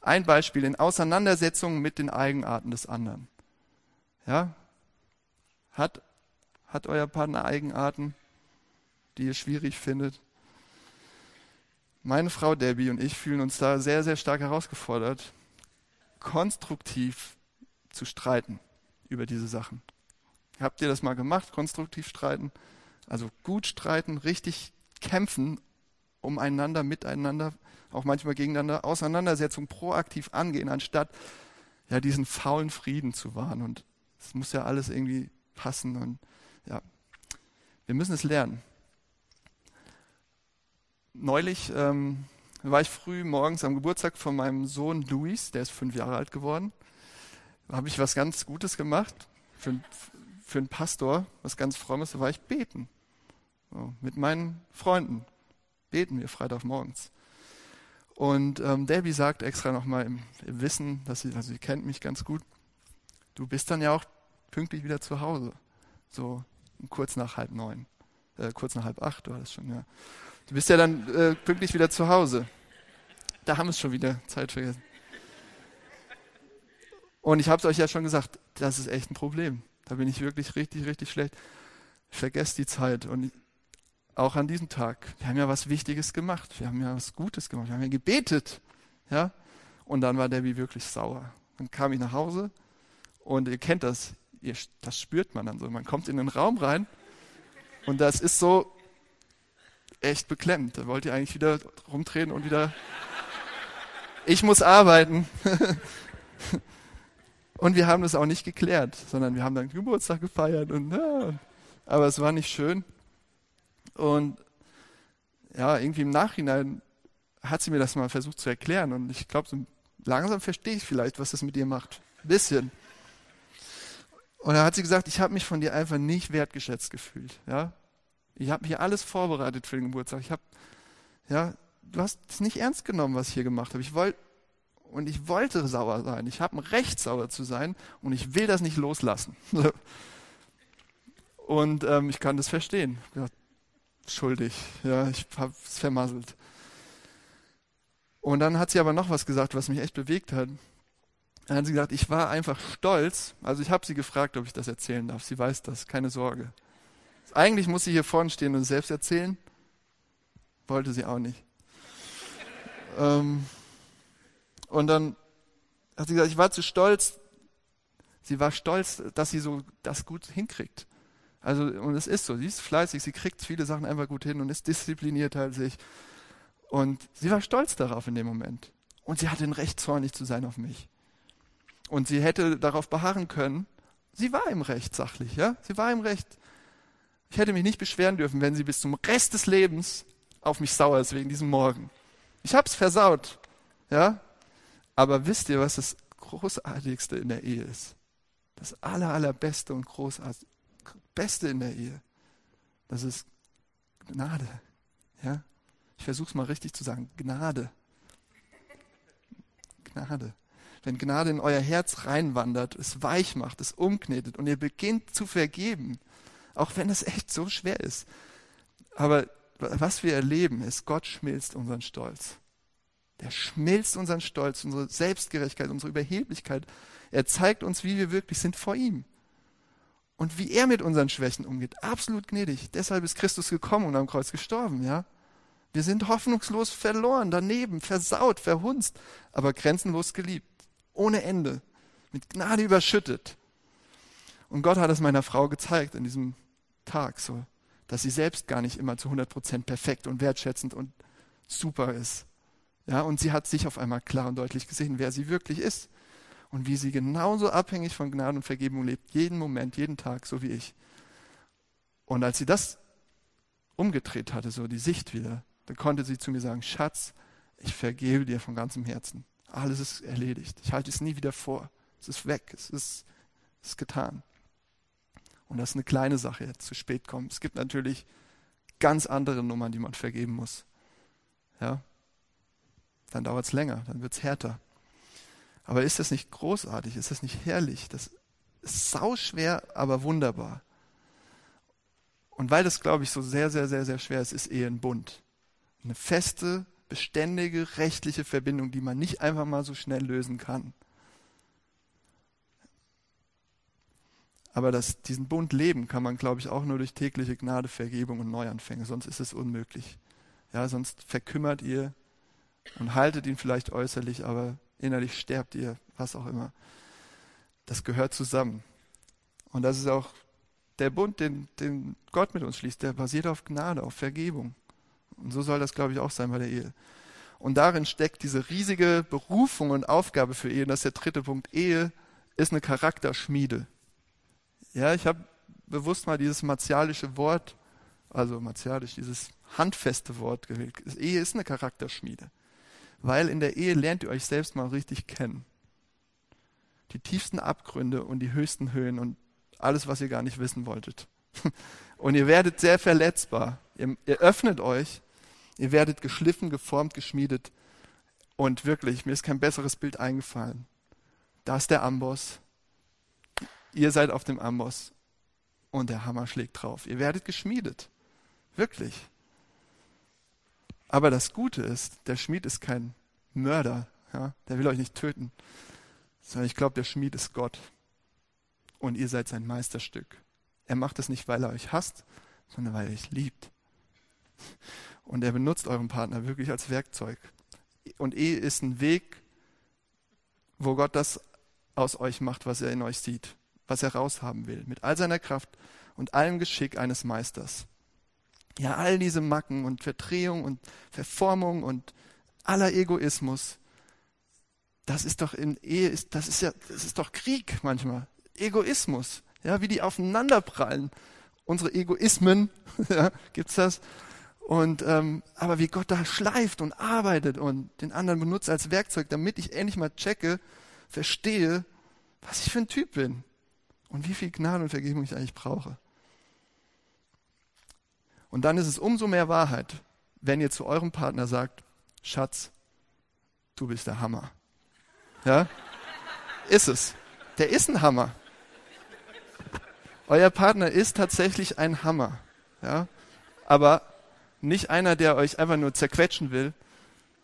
S2: ein Beispiel in Auseinandersetzungen mit den Eigenarten des anderen. Ja? Hat, hat euer Partner Eigenarten, die ihr schwierig findet? Meine Frau Debbie und ich fühlen uns da sehr, sehr stark herausgefordert, konstruktiv zu streiten über diese Sachen. Habt ihr das mal gemacht, konstruktiv streiten? Also gut streiten, richtig kämpfen umeinander, miteinander, auch manchmal gegeneinander, Auseinandersetzung proaktiv angehen, anstatt ja diesen faulen Frieden zu wahren. Und es muss ja alles irgendwie passen und ja, wir müssen es lernen. Neulich ähm, war ich früh morgens am Geburtstag von meinem Sohn Luis, der ist fünf Jahre alt geworden. Habe ich was ganz Gutes gemacht für, für einen Pastor, was ganz Frommes, da war ich beten. So, mit meinen Freunden beten wir Freitagmorgens. Und ähm, Debbie sagt extra nochmal im, im Wissen, dass sie, also sie kennt mich ganz gut, du bist dann ja auch pünktlich wieder zu Hause. So kurz nach halb neun. Äh, kurz nach halb acht war das schon, ja. Du bist ja dann äh, pünktlich wieder zu Hause. Da haben wir es schon wieder Zeit vergessen. Und ich habe es euch ja schon gesagt, das ist echt ein Problem. Da bin ich wirklich richtig, richtig schlecht. Ich vergesse die Zeit. Und auch an diesem Tag. Wir haben ja was Wichtiges gemacht. Wir haben ja was Gutes gemacht. Wir haben ja gebetet. Ja? Und dann war Debbie wirklich sauer. Dann kam ich nach Hause und ihr kennt das. Ihr, das spürt man dann so. Man kommt in den Raum rein und das ist so echt beklemmt. Da wollt ihr eigentlich wieder rumdrehen und wieder. Ich muss arbeiten. und wir haben das auch nicht geklärt, sondern wir haben dann Geburtstag gefeiert und ja, aber es war nicht schön. Und ja, irgendwie im Nachhinein hat sie mir das mal versucht zu erklären. Und ich glaube, so langsam verstehe ich vielleicht, was das mit dir macht. Ein bisschen. Und da hat sie gesagt, ich habe mich von dir einfach nicht wertgeschätzt gefühlt. Ja? Ich habe hier alles vorbereitet für den Geburtstag. Ich habe, ja, du hast es nicht ernst genommen, was ich hier gemacht habe. Ich wollte und ich wollte sauer sein. Ich habe ein Recht, sauer zu sein und ich will das nicht loslassen. und ähm, ich kann das verstehen. Ja, schuldig. Ja, ich habe es vermasselt. Und dann hat sie aber noch was gesagt, was mich echt bewegt hat. Dann hat sie gesagt, ich war einfach stolz. Also ich habe sie gefragt, ob ich das erzählen darf. Sie weiß das, keine Sorge. Eigentlich muss sie hier vorne stehen und selbst erzählen. Wollte sie auch nicht. ähm, und dann hat sie gesagt, ich war zu stolz. Sie war stolz, dass sie so das gut hinkriegt. Also, und es ist so, sie ist fleißig, sie kriegt viele Sachen einfach gut hin und ist disziplinierter als ich. Und sie war stolz darauf in dem Moment. Und sie hatte ein Recht, zornig zu sein auf mich. Und sie hätte darauf beharren können, sie war im Recht sachlich, ja? Sie war im Recht. Ich hätte mich nicht beschweren dürfen, wenn sie bis zum Rest des Lebens auf mich sauer ist wegen diesem Morgen. Ich hab's versaut, ja? Aber wisst ihr, was das Großartigste in der Ehe ist? Das aller, allerbeste und großartigste Beste in der Ehe. Das ist Gnade. Ja? Ich versuche es mal richtig zu sagen. Gnade. Gnade. Wenn Gnade in euer Herz reinwandert, es weich macht, es umknetet und ihr beginnt zu vergeben, auch wenn es echt so schwer ist. Aber was wir erleben, ist, Gott schmilzt unseren Stolz. Der schmilzt unseren Stolz, unsere Selbstgerechtigkeit, unsere Überheblichkeit. Er zeigt uns, wie wir wirklich sind vor ihm und wie er mit unseren Schwächen umgeht. Absolut gnädig. Deshalb ist Christus gekommen und am Kreuz gestorben, ja. Wir sind hoffnungslos verloren, daneben, versaut, verhunzt, aber grenzenlos geliebt. Ohne Ende. Mit Gnade überschüttet. Und Gott hat es meiner Frau gezeigt in diesem Tag, so, dass sie selbst gar nicht immer zu 100 Prozent perfekt und wertschätzend und super ist. Ja, und sie hat sich auf einmal klar und deutlich gesehen, wer sie wirklich ist und wie sie genauso abhängig von Gnade und Vergebung lebt, jeden Moment, jeden Tag, so wie ich. Und als sie das umgedreht hatte, so die Sicht wieder, dann konnte sie zu mir sagen, Schatz, ich vergebe dir von ganzem Herzen. Alles ist erledigt. Ich halte es nie wieder vor. Es ist weg. Es ist, ist getan. Und das ist eine kleine Sache, jetzt zu spät kommen. Es gibt natürlich ganz andere Nummern, die man vergeben muss. Ja? Dann dauert es länger, dann wird es härter. Aber ist das nicht großartig? Ist das nicht herrlich, dass Ist sau schwer, aber wunderbar. Und weil das, glaube ich, so sehr, sehr, sehr, sehr schwer ist, ist Ehe ein Bund. Eine feste, beständige, rechtliche Verbindung, die man nicht einfach mal so schnell lösen kann. Aber das, diesen Bund leben kann man, glaube ich, auch nur durch tägliche Gnade, Vergebung und Neuanfänge. Sonst ist es unmöglich. Ja, sonst verkümmert ihr und haltet ihn vielleicht äußerlich, aber innerlich sterbt ihr, was auch immer. Das gehört zusammen. Und das ist auch der Bund, den, den Gott mit uns schließt, der basiert auf Gnade, auf Vergebung. Und so soll das, glaube ich, auch sein bei der Ehe. Und darin steckt diese riesige Berufung und Aufgabe für Ehe. Und das ist der dritte Punkt. Ehe ist eine Charakterschmiede. Ja, ich habe bewusst mal dieses martialische Wort, also martialisch, dieses handfeste Wort gewählt. Ehe ist eine Charakterschmiede. Weil in der Ehe lernt ihr euch selbst mal richtig kennen. Die tiefsten Abgründe und die höchsten Höhen und alles, was ihr gar nicht wissen wolltet. Und ihr werdet sehr verletzbar. Ihr, ihr öffnet euch, ihr werdet geschliffen, geformt, geschmiedet. Und wirklich, mir ist kein besseres Bild eingefallen. Da ist der Amboss. Ihr seid auf dem Amboss. Und der Hammer schlägt drauf. Ihr werdet geschmiedet. Wirklich. Aber das Gute ist, der Schmied ist kein Mörder. Ja? Der will euch nicht töten. Sondern ich glaube, der Schmied ist Gott und ihr seid sein Meisterstück. Er macht es nicht, weil er euch hasst, sondern weil er euch liebt. Und er benutzt euren Partner wirklich als Werkzeug. Und Ehe ist ein Weg, wo Gott das aus euch macht, was er in euch sieht, was er raushaben will, mit all seiner Kraft und allem Geschick eines Meisters. Ja, all diese Macken und Verdrehung und Verformung und aller Egoismus, das ist doch in Ehe, das ist ja, das ist doch Krieg manchmal. Egoismus, ja, wie die aufeinanderprallen. Unsere Egoismen, ja, gibt's das? Und ähm, aber wie Gott da schleift und arbeitet und den anderen benutzt als Werkzeug, damit ich endlich mal checke, verstehe, was ich für ein Typ bin und wie viel Gnade und Vergebung ich eigentlich brauche. Und dann ist es umso mehr Wahrheit, wenn ihr zu eurem Partner sagt, Schatz, du bist der Hammer. Ja? Ist es. Der ist ein Hammer. Euer Partner ist tatsächlich ein Hammer. Ja? Aber nicht einer, der euch einfach nur zerquetschen will,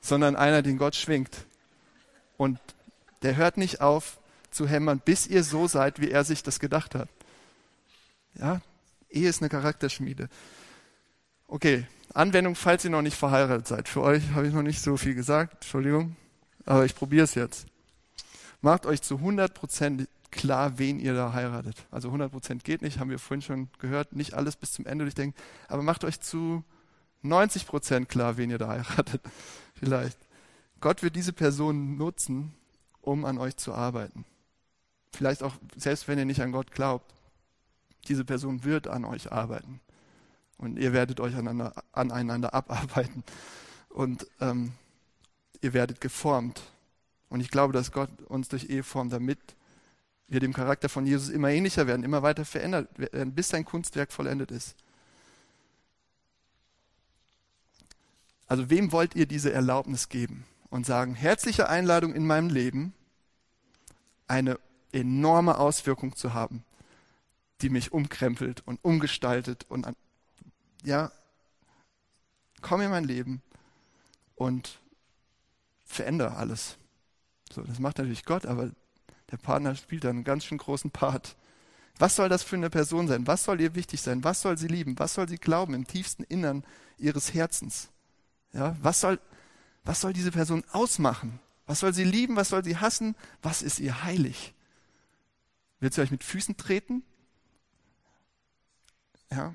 S2: sondern einer, den Gott schwingt. Und der hört nicht auf zu hämmern, bis ihr so seid, wie er sich das gedacht hat. Ja, Ehe ist eine Charakterschmiede. Okay, Anwendung, falls ihr noch nicht verheiratet seid. Für euch habe ich noch nicht so viel gesagt, Entschuldigung, aber ich probiere es jetzt. Macht euch zu 100 Prozent klar, wen ihr da heiratet. Also 100% geht nicht, haben wir vorhin schon gehört, nicht alles bis zum Ende durchdenken, aber macht euch zu 90% klar, wen ihr da heiratet. Vielleicht. Gott wird diese Person nutzen, um an euch zu arbeiten. Vielleicht auch, selbst wenn ihr nicht an Gott glaubt, diese Person wird an euch arbeiten. Und ihr werdet euch aneinander, aneinander abarbeiten. Und ähm, ihr werdet geformt. Und ich glaube, dass Gott uns durch Ehe formt, damit wir dem Charakter von Jesus immer ähnlicher werden, immer weiter verändert werden, bis sein Kunstwerk vollendet ist. Also wem wollt ihr diese Erlaubnis geben und sagen, herzliche Einladung in meinem Leben, eine enorme Auswirkung zu haben, die mich umkrempelt und umgestaltet und ja, komm in mein Leben und verändere alles. So, das macht natürlich Gott, aber der Partner spielt da einen ganz schön großen Part. Was soll das für eine Person sein? Was soll ihr wichtig sein? Was soll sie lieben? Was soll sie glauben im tiefsten Innern ihres Herzens? Ja, was soll, was soll diese Person ausmachen? Was soll sie lieben? Was soll sie hassen? Was ist ihr heilig? Wird sie euch mit Füßen treten? Ja.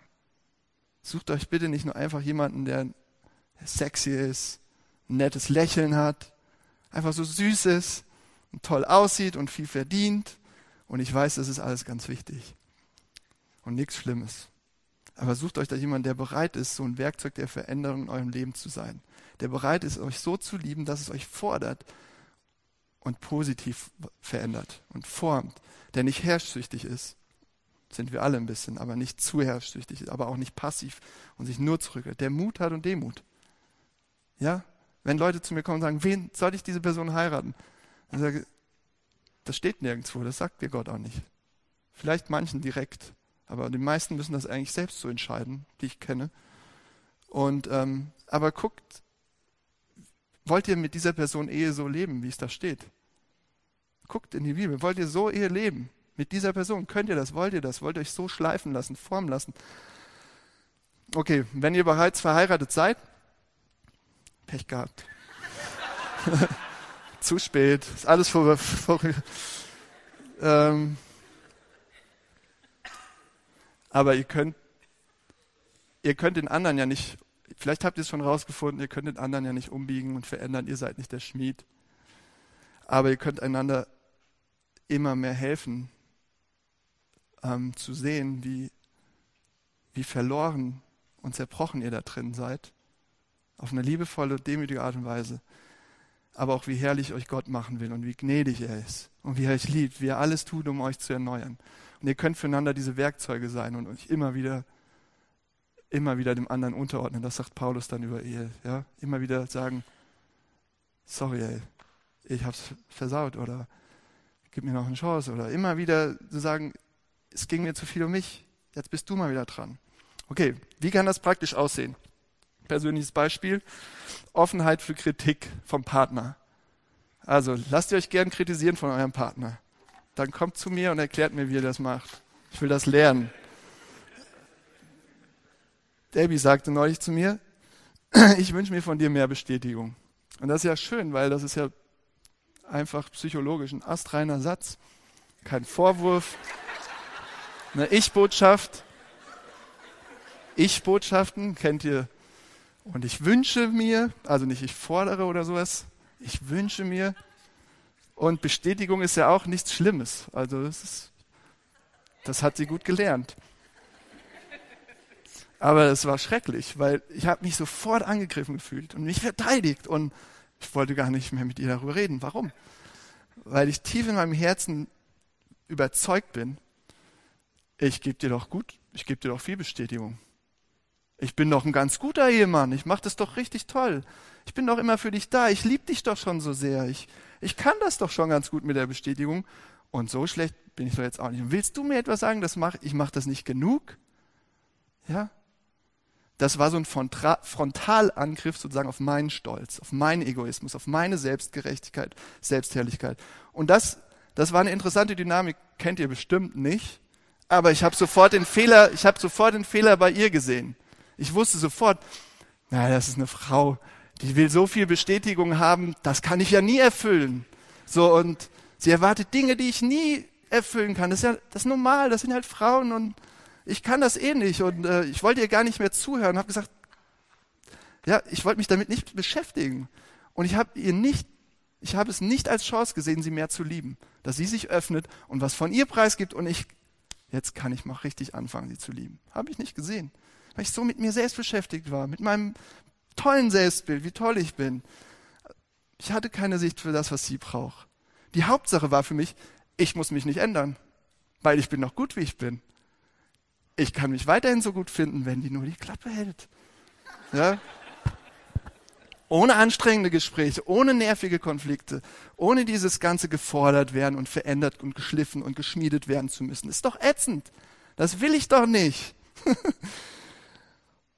S2: Sucht euch bitte nicht nur einfach jemanden, der sexy ist, ein nettes Lächeln hat, einfach so süß ist, und toll aussieht und viel verdient. Und ich weiß, das ist alles ganz wichtig. Und nichts Schlimmes. Aber sucht euch da jemanden, der bereit ist, so ein Werkzeug der Veränderung in eurem Leben zu sein. Der bereit ist, euch so zu lieben, dass es euch fordert und positiv verändert und formt. Der nicht herrschsüchtig ist. Sind wir alle ein bisschen, aber nicht zu herrschsüchtig, aber auch nicht passiv und sich nur zurückhält. Der Mut hat und Demut. Ja? Wenn Leute zu mir kommen und sagen, wen soll ich diese Person heiraten? Und sage, das steht nirgendwo, das sagt dir Gott auch nicht. Vielleicht manchen direkt, aber die meisten müssen das eigentlich selbst so entscheiden, die ich kenne. Und ähm, aber guckt, wollt ihr mit dieser Person Ehe so leben, wie es da steht? Guckt in die Bibel. Wollt ihr so Ehe leben? Mit dieser Person? Könnt ihr das? Wollt ihr das? Wollt ihr euch so schleifen lassen, formen lassen? Okay, wenn ihr bereits verheiratet seid, Pech gehabt. Zu spät. Ist alles vor. vor ähm, aber ihr könnt, ihr könnt den anderen ja nicht, vielleicht habt ihr es schon rausgefunden, ihr könnt den anderen ja nicht umbiegen und verändern, ihr seid nicht der Schmied. Aber ihr könnt einander immer mehr helfen, ähm, zu sehen, wie, wie verloren und zerbrochen ihr da drin seid. Auf eine liebevolle, demütige Art und Weise. Aber auch wie herrlich euch Gott machen will und wie gnädig er ist und wie er euch liebt, wie er alles tut, um euch zu erneuern. Und ihr könnt füreinander diese Werkzeuge sein und euch immer wieder, immer wieder dem anderen unterordnen. Das sagt Paulus dann über Ehe. Ja? Immer wieder sagen, sorry, ey, ich hab's versaut oder gib mir noch eine Chance oder immer wieder zu sagen, es ging mir zu viel um mich, jetzt bist du mal wieder dran. Okay, wie kann das praktisch aussehen? Persönliches Beispiel, Offenheit für Kritik vom Partner. Also lasst ihr euch gern kritisieren von eurem Partner. Dann kommt zu mir und erklärt mir, wie ihr das macht. Ich will das lernen. Debbie sagte neulich zu mir, ich wünsche mir von dir mehr Bestätigung. Und das ist ja schön, weil das ist ja einfach psychologisch ein astreiner Satz. Kein Vorwurf, eine Ich-Botschaft. Ich-Botschaften kennt ihr. Und ich wünsche mir, also nicht ich fordere oder sowas, ich wünsche mir. Und Bestätigung ist ja auch nichts Schlimmes. Also das, ist, das hat sie gut gelernt. Aber es war schrecklich, weil ich habe mich sofort angegriffen gefühlt und mich verteidigt und ich wollte gar nicht mehr mit ihr darüber reden. Warum? Weil ich tief in meinem Herzen überzeugt bin, ich gebe dir doch gut, ich gebe dir doch viel Bestätigung. Ich bin doch ein ganz guter Ehemann, ich mache das doch richtig toll. Ich bin doch immer für dich da, ich liebe dich doch schon so sehr. Ich, ich kann das doch schon ganz gut mit der Bestätigung. Und so schlecht bin ich doch jetzt auch nicht. Und willst du mir etwas sagen, das mach, ich mache das nicht genug? Ja? Das war so ein Frontalangriff sozusagen auf meinen Stolz, auf meinen Egoismus, auf meine Selbstgerechtigkeit, Selbstherrlichkeit. Und das, das war eine interessante Dynamik, kennt ihr bestimmt nicht. Aber ich habe sofort den Fehler, ich habe sofort den Fehler bei ihr gesehen. Ich wusste sofort, na, das ist eine Frau, die will so viel Bestätigung haben, das kann ich ja nie erfüllen. So und sie erwartet Dinge, die ich nie erfüllen kann. Das ist ja das ist normal, das sind halt Frauen und ich kann das eh nicht und äh, ich wollte ihr gar nicht mehr zuhören, habe gesagt, ja, ich wollte mich damit nicht beschäftigen und ich habe ihr nicht, ich habe es nicht als Chance gesehen, sie mehr zu lieben, dass sie sich öffnet und was von ihr preisgibt und ich, jetzt kann ich mal richtig anfangen, sie zu lieben. Habe ich nicht gesehen, weil ich so mit mir selbst beschäftigt war, mit meinem tollen Selbstbild, wie toll ich bin. Ich hatte keine Sicht für das, was sie braucht. Die Hauptsache war für mich, ich muss mich nicht ändern, weil ich bin noch gut, wie ich bin ich kann mich weiterhin so gut finden, wenn die nur die Klappe hält. Ja? Ohne anstrengende Gespräche, ohne nervige Konflikte, ohne dieses ganze gefordert werden und verändert und geschliffen und geschmiedet werden zu müssen. Ist doch ätzend. Das will ich doch nicht.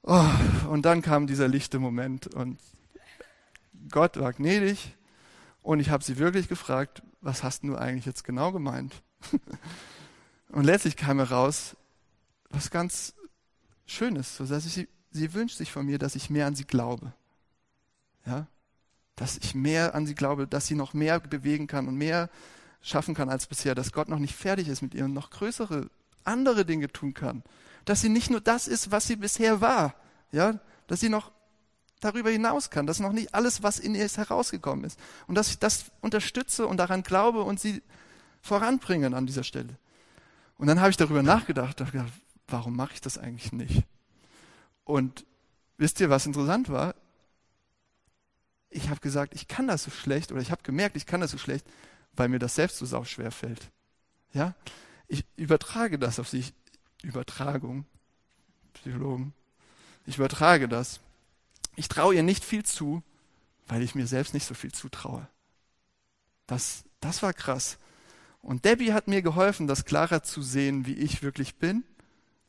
S2: oh, und dann kam dieser lichte Moment und Gott war gnädig und ich habe sie wirklich gefragt, was hast du eigentlich jetzt genau gemeint? und letztlich kam heraus, was ganz Schönes. So dass ich, sie, sie wünscht sich von mir, dass ich mehr an sie glaube. Ja? Dass ich mehr an sie glaube, dass sie noch mehr bewegen kann und mehr schaffen kann als bisher, dass Gott noch nicht fertig ist mit ihr und noch größere, andere Dinge tun kann. Dass sie nicht nur das ist, was sie bisher war, ja, dass sie noch darüber hinaus kann, dass noch nicht alles, was in ihr ist, herausgekommen ist. Und dass ich das unterstütze und daran glaube und sie voranbringen an dieser Stelle. Und dann habe ich darüber nachgedacht, gedacht, warum mache ich das eigentlich nicht? Und wisst ihr, was interessant war? Ich habe gesagt, ich kann das so schlecht, oder ich habe gemerkt, ich kann das so schlecht, weil mir das selbst so sau schwer fällt. Ja? Ich übertrage das auf sich. Übertragung. Psychologen. Ich übertrage das. Ich traue ihr nicht viel zu, weil ich mir selbst nicht so viel zutraue. Das, das war krass. Und Debbie hat mir geholfen, das klarer zu sehen, wie ich wirklich bin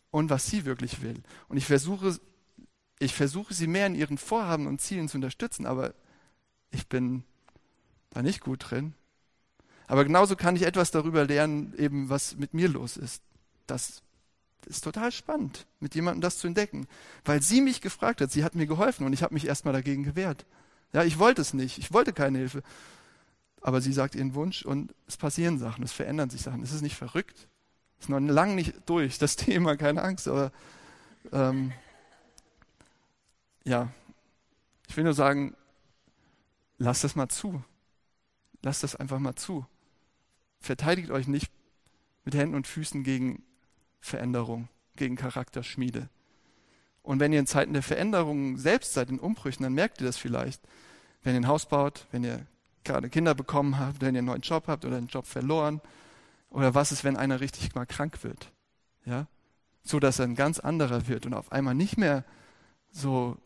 S2: und was sie wirklich will. Und ich versuche, ich versuche sie mehr in ihren Vorhaben und Zielen zu unterstützen, aber ich bin da nicht gut drin. Aber genauso kann ich etwas darüber lernen, eben was mit mir los ist. Das ist total spannend, mit jemandem das zu entdecken, weil sie mich gefragt hat, sie hat mir geholfen und ich habe mich erstmal dagegen gewehrt. Ja, ich wollte es nicht, ich wollte keine Hilfe. Aber sie sagt ihren Wunsch und es passieren Sachen, es verändern sich Sachen. Es ist nicht verrückt. Es ist noch lange nicht durch, das Thema, keine Angst, aber ähm, ja, ich will nur sagen, lasst das mal zu. Lasst das einfach mal zu. Verteidigt euch nicht mit Händen und Füßen gegen Veränderung, gegen Charakterschmiede. Und wenn ihr in Zeiten der Veränderung selbst seid, in Umbrüchen, dann merkt ihr das vielleicht. Wenn ihr ein Haus baut, wenn ihr gerade Kinder bekommen habt, wenn ihr einen neuen Job habt oder einen Job verloren. Oder was ist, wenn einer richtig mal krank wird? Ja? So dass er ein ganz anderer wird und auf einmal nicht mehr so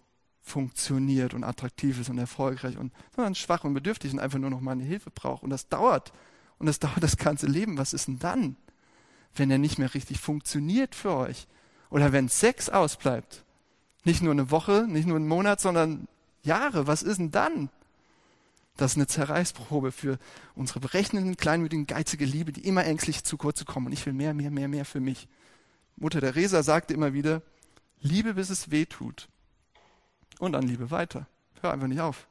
S2: funktioniert und attraktiv ist und erfolgreich und sondern schwach und bedürftig und einfach nur noch mal eine Hilfe braucht. Und das dauert. Und das dauert das ganze Leben. Was ist denn dann, wenn er nicht mehr richtig funktioniert für euch? Oder wenn Sex ausbleibt? Nicht nur eine Woche, nicht nur einen Monat, sondern Jahre. Was ist denn dann? Das ist eine Zerreißprobe für unsere berechnenden, kleinmütigen, geizige Liebe, die immer ängstlich zu kurz kommen. Und ich will mehr, mehr, mehr, mehr für mich. Mutter Teresa sagte immer wieder, Liebe, bis es weh tut. Und dann Liebe weiter. Hör einfach nicht auf.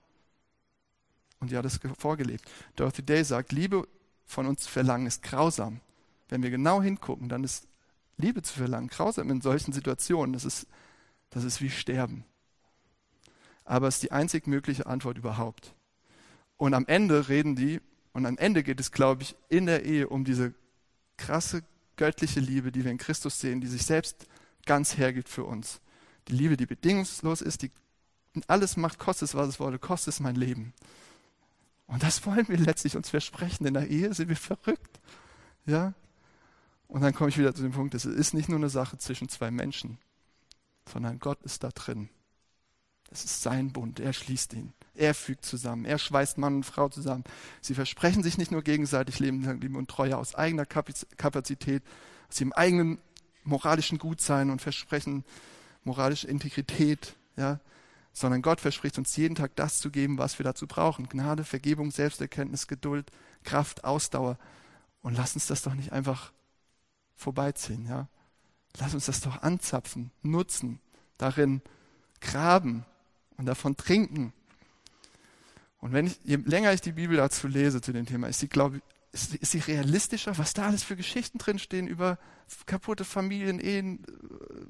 S2: Und die hat es vorgelebt. Dorothy Day sagt, Liebe von uns zu verlangen ist grausam. Wenn wir genau hingucken, dann ist Liebe zu verlangen grausam in solchen Situationen. Das ist, das ist wie Sterben. Aber es ist die einzig mögliche Antwort überhaupt. Und am Ende reden die, und am Ende geht es, glaube ich, in der Ehe um diese krasse göttliche Liebe, die wir in Christus sehen, die sich selbst ganz hergibt für uns. Die Liebe, die bedingungslos ist, die alles macht, kostet es, was es wolle, kostet es mein Leben. Und das wollen wir letztlich uns versprechen. In der Ehe sind wir verrückt. Ja? Und dann komme ich wieder zu dem Punkt, es ist nicht nur eine Sache zwischen zwei Menschen, sondern Gott ist da drin. Es ist sein Bund, er schließt ihn. Er fügt zusammen, er schweißt Mann und Frau zusammen. Sie versprechen sich nicht nur gegenseitig Leben, und Treue aus eigener Kapazität, aus ihrem eigenen moralischen Gutsein und versprechen moralische Integrität, ja, sondern Gott verspricht uns jeden Tag das zu geben, was wir dazu brauchen. Gnade, Vergebung, Selbsterkenntnis, Geduld, Kraft, Ausdauer. Und lass uns das doch nicht einfach vorbeiziehen, ja. Lass uns das doch anzapfen, nutzen, darin graben und davon trinken und wenn ich, je länger ich die Bibel dazu lese zu dem Thema, ist sie, glaube ist, ist sie realistischer, was da alles für Geschichten drinstehen über kaputte Familien, Ehen,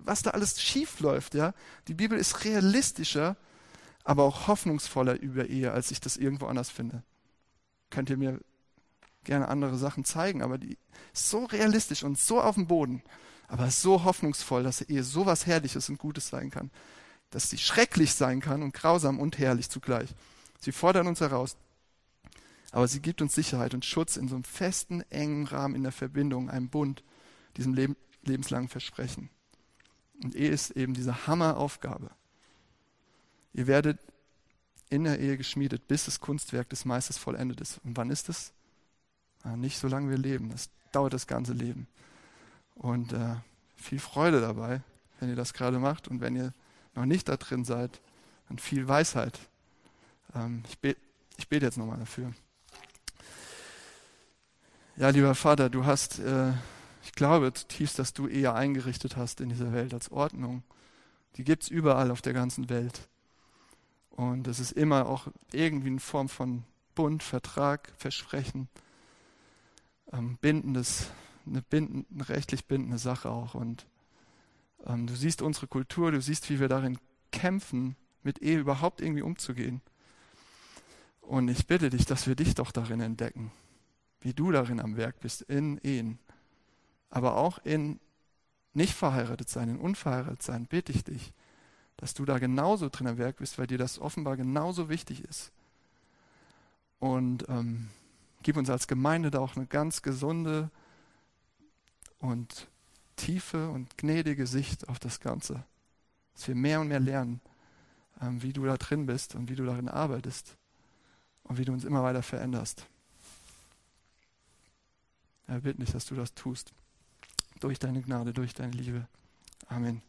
S2: was da alles schief läuft, ja. Die Bibel ist realistischer, aber auch hoffnungsvoller über Ehe, als ich das irgendwo anders finde. Könnt ihr mir gerne andere Sachen zeigen, aber die ist so realistisch und so auf dem Boden, aber so hoffnungsvoll, dass Ehe so was Herrliches und Gutes sein kann, dass sie schrecklich sein kann und grausam und herrlich zugleich. Sie fordern uns heraus, aber sie gibt uns Sicherheit und Schutz in so einem festen, engen Rahmen in der Verbindung, einem Bund, diesem Leb lebenslangen Versprechen. Und Ehe ist eben diese Hammeraufgabe. Ihr werdet in der Ehe geschmiedet, bis das Kunstwerk des Meisters vollendet ist. Und wann ist es? Ah, nicht solange wir leben. Das dauert das ganze Leben. Und äh, viel Freude dabei, wenn ihr das gerade macht. Und wenn ihr noch nicht da drin seid, dann viel Weisheit ähm, ich, bete, ich bete jetzt nochmal dafür. Ja, lieber Vater, du hast, äh, ich glaube zutiefst, dass du eher eingerichtet hast in dieser Welt als Ordnung. Die gibt es überall auf der ganzen Welt. Und es ist immer auch irgendwie eine Form von Bund, Vertrag, Versprechen, ähm, bindendes, eine, bindend, eine rechtlich bindende Sache auch. Und ähm, du siehst unsere Kultur, du siehst, wie wir darin kämpfen, mit Ehe überhaupt irgendwie umzugehen. Und ich bitte dich, dass wir dich doch darin entdecken, wie du darin am Werk bist, in Ehen, aber auch in nicht verheiratet sein, in unverheiratet sein, bitte ich dich, dass du da genauso drin am Werk bist, weil dir das offenbar genauso wichtig ist. Und ähm, gib uns als Gemeinde da auch eine ganz gesunde und tiefe und gnädige Sicht auf das Ganze. Dass wir mehr und mehr lernen, ähm, wie du da drin bist und wie du darin arbeitest und wie du uns immer weiter veränderst. Er bittet dich, dass du das tust. Durch deine Gnade, durch deine Liebe. Amen.